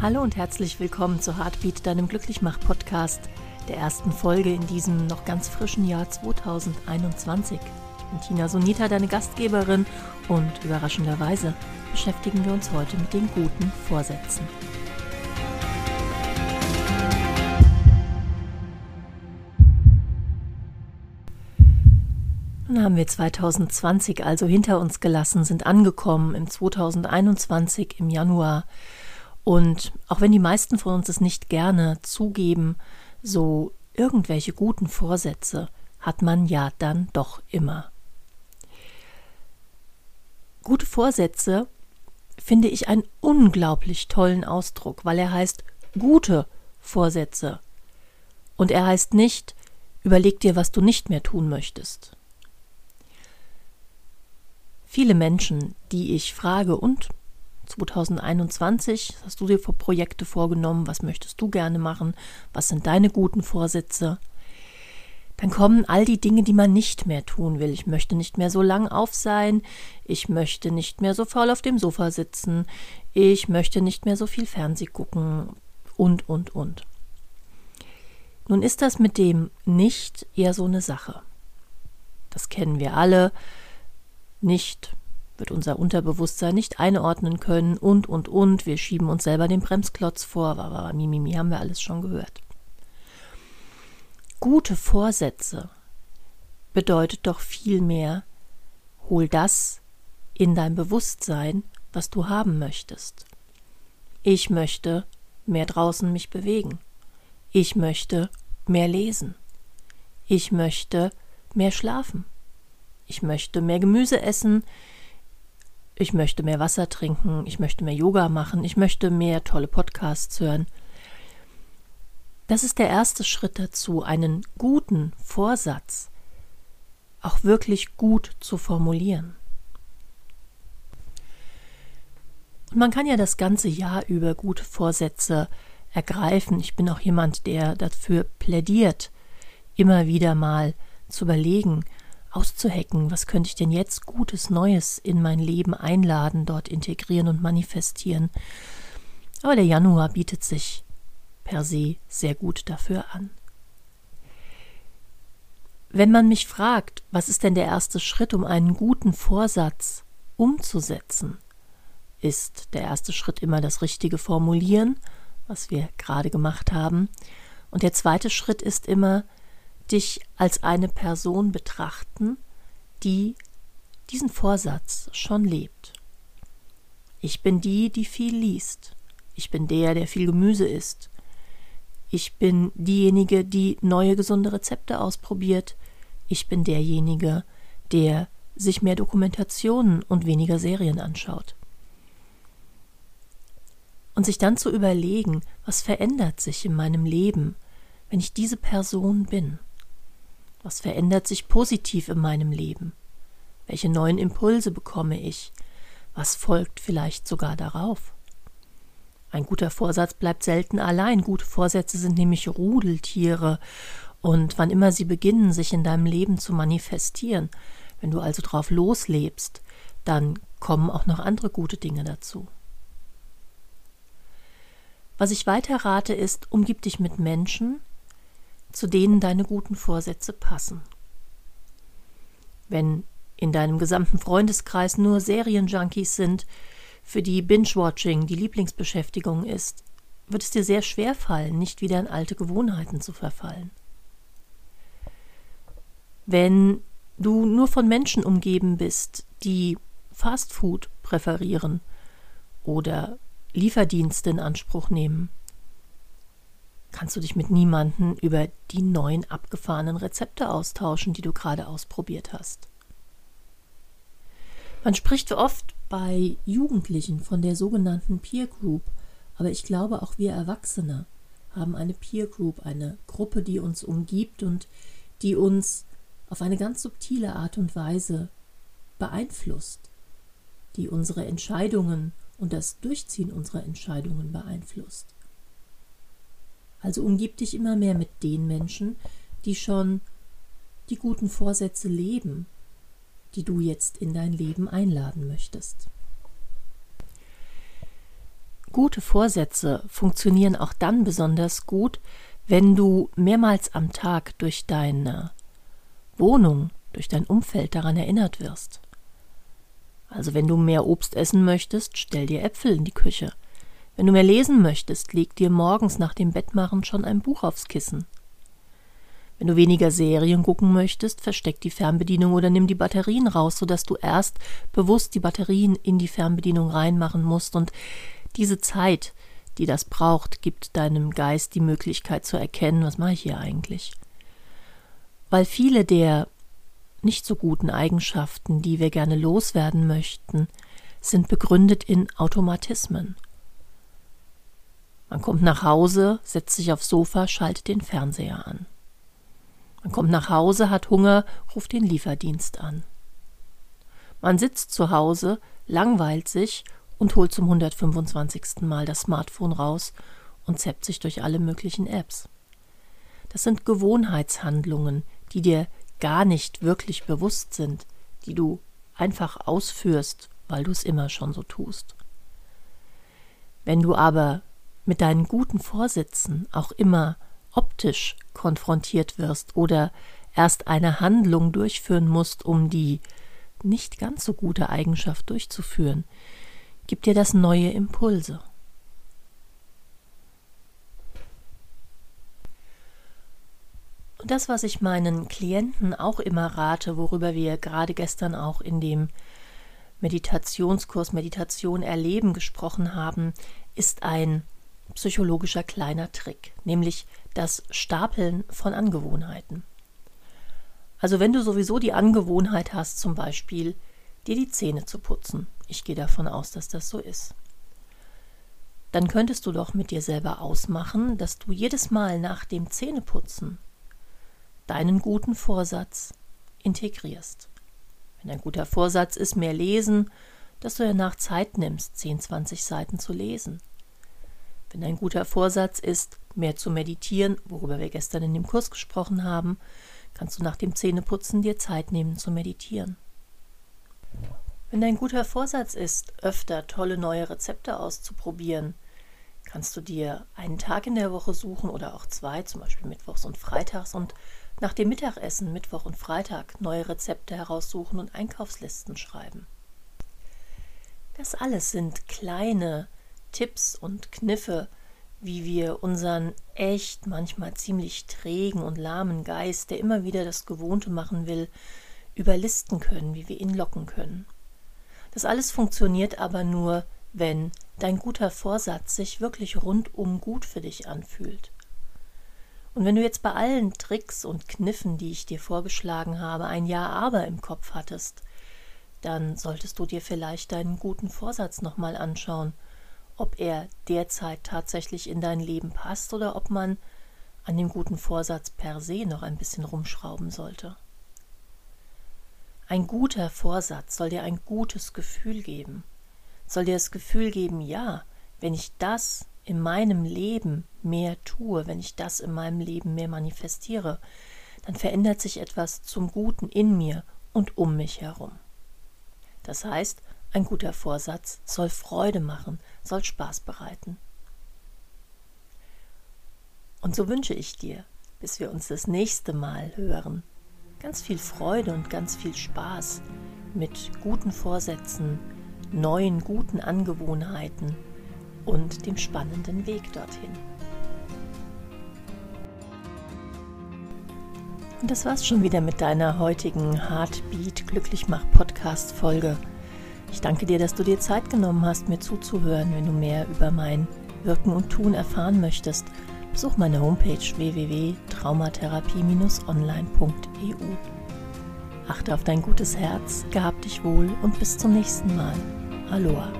Hallo und herzlich willkommen zu Heartbeat, deinem Glücklichmach-Podcast, der ersten Folge in diesem noch ganz frischen Jahr 2021. Ich bin Tina Sonita, deine Gastgeberin, und überraschenderweise beschäftigen wir uns heute mit den guten Vorsätzen. Nun haben wir 2020 also hinter uns gelassen, sind angekommen im 2021 im Januar. Und auch wenn die meisten von uns es nicht gerne zugeben, so irgendwelche guten Vorsätze hat man ja dann doch immer. Gute Vorsätze finde ich einen unglaublich tollen Ausdruck, weil er heißt gute Vorsätze. Und er heißt nicht, überleg dir, was du nicht mehr tun möchtest. Viele Menschen, die ich frage, und 2021 hast du dir für Projekte vorgenommen, was möchtest du gerne machen, was sind deine guten Vorsätze, dann kommen all die Dinge, die man nicht mehr tun will. Ich möchte nicht mehr so lang auf sein, ich möchte nicht mehr so faul auf dem Sofa sitzen, ich möchte nicht mehr so viel Fernseh gucken. Und, und, und. Nun ist das mit dem nicht eher so eine Sache. Das kennen wir alle. Nicht, wird unser Unterbewusstsein nicht einordnen können und, und, und. Wir schieben uns selber den Bremsklotz vor. Wawa, Mimimi, haben wir alles schon gehört. Gute Vorsätze bedeutet doch vielmehr, hol das in dein Bewusstsein, was du haben möchtest. Ich möchte mehr draußen mich bewegen. Ich möchte mehr lesen. Ich möchte mehr schlafen. Ich möchte mehr Gemüse essen, ich möchte mehr Wasser trinken, ich möchte mehr Yoga machen, ich möchte mehr tolle Podcasts hören. Das ist der erste Schritt dazu, einen guten Vorsatz auch wirklich gut zu formulieren. Und man kann ja das ganze Jahr über gute Vorsätze ergreifen. Ich bin auch jemand, der dafür plädiert, immer wieder mal zu überlegen, auszuhacken, was könnte ich denn jetzt Gutes, Neues in mein Leben einladen, dort integrieren und manifestieren. Aber der Januar bietet sich per se sehr gut dafür an. Wenn man mich fragt, was ist denn der erste Schritt, um einen guten Vorsatz umzusetzen, ist der erste Schritt immer das richtige Formulieren, was wir gerade gemacht haben, und der zweite Schritt ist immer dich als eine Person betrachten, die diesen Vorsatz schon lebt. Ich bin die, die viel liest. Ich bin der, der viel Gemüse isst. Ich bin diejenige, die neue gesunde Rezepte ausprobiert. Ich bin derjenige, der sich mehr Dokumentationen und weniger Serien anschaut. Und sich dann zu überlegen, was verändert sich in meinem Leben, wenn ich diese Person bin. Was verändert sich positiv in meinem Leben? Welche neuen Impulse bekomme ich? Was folgt vielleicht sogar darauf? Ein guter Vorsatz bleibt selten allein. Gute Vorsätze sind nämlich Rudeltiere. Und wann immer sie beginnen, sich in deinem Leben zu manifestieren, wenn du also drauf loslebst, dann kommen auch noch andere gute Dinge dazu. Was ich weiter rate ist, umgib dich mit Menschen, zu denen deine guten Vorsätze passen. Wenn in deinem gesamten Freundeskreis nur Serienjunkies sind, für die Binge-Watching die Lieblingsbeschäftigung ist, wird es dir sehr schwer fallen, nicht wieder in alte Gewohnheiten zu verfallen. Wenn du nur von Menschen umgeben bist, die Fastfood präferieren oder Lieferdienste in Anspruch nehmen, kannst du dich mit niemandem über die neuen abgefahrenen Rezepte austauschen, die du gerade ausprobiert hast. Man spricht oft bei Jugendlichen von der sogenannten Peer Group, aber ich glaube auch wir Erwachsene haben eine Peer Group, eine Gruppe, die uns umgibt und die uns auf eine ganz subtile Art und Weise beeinflusst, die unsere Entscheidungen und das Durchziehen unserer Entscheidungen beeinflusst. Also umgib dich immer mehr mit den Menschen, die schon die guten Vorsätze leben, die du jetzt in dein Leben einladen möchtest. gute Vorsätze funktionieren auch dann besonders gut, wenn du mehrmals am Tag durch deine Wohnung, durch dein Umfeld daran erinnert wirst. Also wenn du mehr Obst essen möchtest, stell dir Äpfel in die Küche. Wenn du mehr lesen möchtest, leg dir morgens nach dem Bettmachen schon ein Buch aufs Kissen. Wenn du weniger Serien gucken möchtest, versteck die Fernbedienung oder nimm die Batterien raus, sodass du erst bewusst die Batterien in die Fernbedienung reinmachen musst und diese Zeit, die das braucht, gibt deinem Geist die Möglichkeit zu erkennen, was mache ich hier eigentlich. Weil viele der nicht so guten Eigenschaften, die wir gerne loswerden möchten, sind begründet in Automatismen. Man kommt nach Hause, setzt sich aufs Sofa, schaltet den Fernseher an. Man kommt nach Hause, hat Hunger, ruft den Lieferdienst an. Man sitzt zu Hause, langweilt sich und holt zum 125. Mal das Smartphone raus und zappt sich durch alle möglichen Apps. Das sind Gewohnheitshandlungen, die dir gar nicht wirklich bewusst sind, die du einfach ausführst, weil du es immer schon so tust. Wenn du aber mit deinen guten Vorsätzen auch immer optisch konfrontiert wirst oder erst eine Handlung durchführen musst, um die nicht ganz so gute Eigenschaft durchzuführen, gibt dir das neue Impulse. Und das, was ich meinen Klienten auch immer rate, worüber wir gerade gestern auch in dem Meditationskurs Meditation erleben gesprochen haben, ist ein psychologischer kleiner Trick, nämlich das Stapeln von Angewohnheiten. Also wenn du sowieso die Angewohnheit hast, zum Beispiel dir die Zähne zu putzen, ich gehe davon aus, dass das so ist, dann könntest du doch mit dir selber ausmachen, dass du jedes Mal nach dem Zähneputzen deinen guten Vorsatz integrierst. Wenn ein guter Vorsatz ist, mehr lesen, dass du danach Zeit nimmst, 10, 20 Seiten zu lesen. Wenn ein guter Vorsatz ist, mehr zu meditieren, worüber wir gestern in dem Kurs gesprochen haben, kannst du nach dem Zähneputzen dir Zeit nehmen zu meditieren. Wenn dein guter Vorsatz ist, öfter tolle neue Rezepte auszuprobieren, kannst du dir einen Tag in der Woche suchen oder auch zwei, zum Beispiel Mittwochs und Freitags, und nach dem Mittagessen, Mittwoch und Freitag, neue Rezepte heraussuchen und Einkaufslisten schreiben. Das alles sind kleine Tipps und Kniffe, wie wir unseren echt manchmal ziemlich trägen und lahmen Geist, der immer wieder das Gewohnte machen will, überlisten können, wie wir ihn locken können. Das alles funktioniert aber nur, wenn dein guter Vorsatz sich wirklich rundum gut für dich anfühlt. Und wenn du jetzt bei allen Tricks und Kniffen, die ich dir vorgeschlagen habe, ein Ja aber im Kopf hattest, dann solltest du dir vielleicht deinen guten Vorsatz nochmal anschauen ob er derzeit tatsächlich in dein Leben passt oder ob man an dem guten Vorsatz per se noch ein bisschen rumschrauben sollte. Ein guter Vorsatz soll dir ein gutes Gefühl geben, soll dir das Gefühl geben, ja, wenn ich das in meinem Leben mehr tue, wenn ich das in meinem Leben mehr manifestiere, dann verändert sich etwas zum Guten in mir und um mich herum. Das heißt, ein guter Vorsatz soll Freude machen, soll Spaß bereiten. Und so wünsche ich dir, bis wir uns das nächste Mal hören, ganz viel Freude und ganz viel Spaß mit guten Vorsätzen, neuen guten Angewohnheiten und dem spannenden Weg dorthin. Und das war's schon wieder mit deiner heutigen Heartbeat Glücklichmach Podcast Folge. Ich danke dir, dass du dir Zeit genommen hast, mir zuzuhören. Wenn du mehr über mein Wirken und Tun erfahren möchtest, besuch meine Homepage www.traumatherapie-online.eu. Achte auf dein gutes Herz, gehab dich wohl und bis zum nächsten Mal. Aloha.